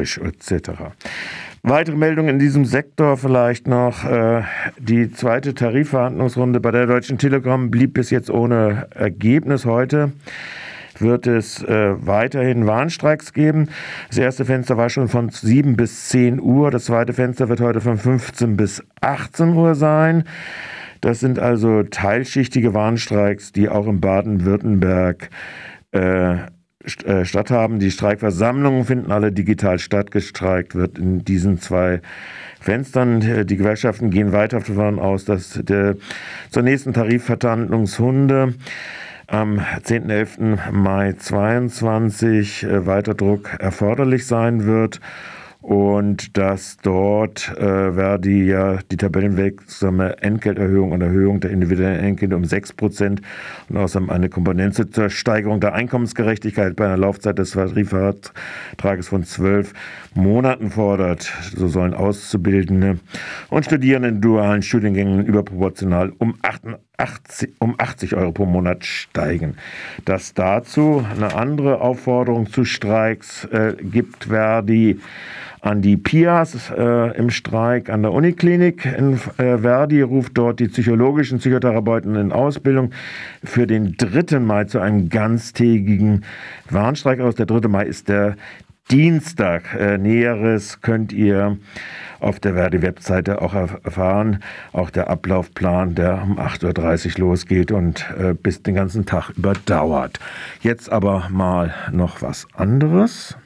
etc. Weitere Meldungen in diesem Sektor vielleicht noch. Die zweite Tarifverhandlungsrunde bei der Deutschen Telekom blieb bis jetzt ohne Ergebnis heute wird es äh, weiterhin Warnstreiks geben. Das erste Fenster war schon von 7 bis 10 Uhr. Das zweite Fenster wird heute von 15 bis 18 Uhr sein. Das sind also teilschichtige Warnstreiks, die auch in Baden-Württemberg äh, äh, statthaben. Die Streikversammlungen finden alle digital statt. Gestreikt wird in diesen zwei Fenstern. Die Gewerkschaften gehen weiter davon aus, dass der zur nächsten Tarifverhandlungshunde am 10.11. Mai 22 äh, weiter Druck erforderlich sein wird und dass dort äh, Verdi ja die tabellenwirksame Entgelterhöhung und Erhöhung der individuellen Entgelte um 6 Prozent und außerdem eine Komponente zur Steigerung der Einkommensgerechtigkeit bei einer Laufzeit des Tarifvertrages von zwölf Monaten fordert. So sollen Auszubildende und Studierende in dualen Studiengängen überproportional um 88, um 80 Euro pro Monat steigen. Dass dazu eine andere Aufforderung zu Streiks äh, gibt, Verdi an die PIAs äh, im Streik an der Uniklinik in äh, Verdi, ruft dort die psychologischen Psychotherapeuten in Ausbildung für den 3. Mai zu einem ganztägigen Warnstreik aus. Der 3. Mai ist der Dienstag. Äh, Näheres könnt ihr auf der Verdi-Webseite auch erfahren. Auch der Ablaufplan, der um 8.30 Uhr losgeht und äh, bis den ganzen Tag überdauert. Jetzt aber mal noch was anderes.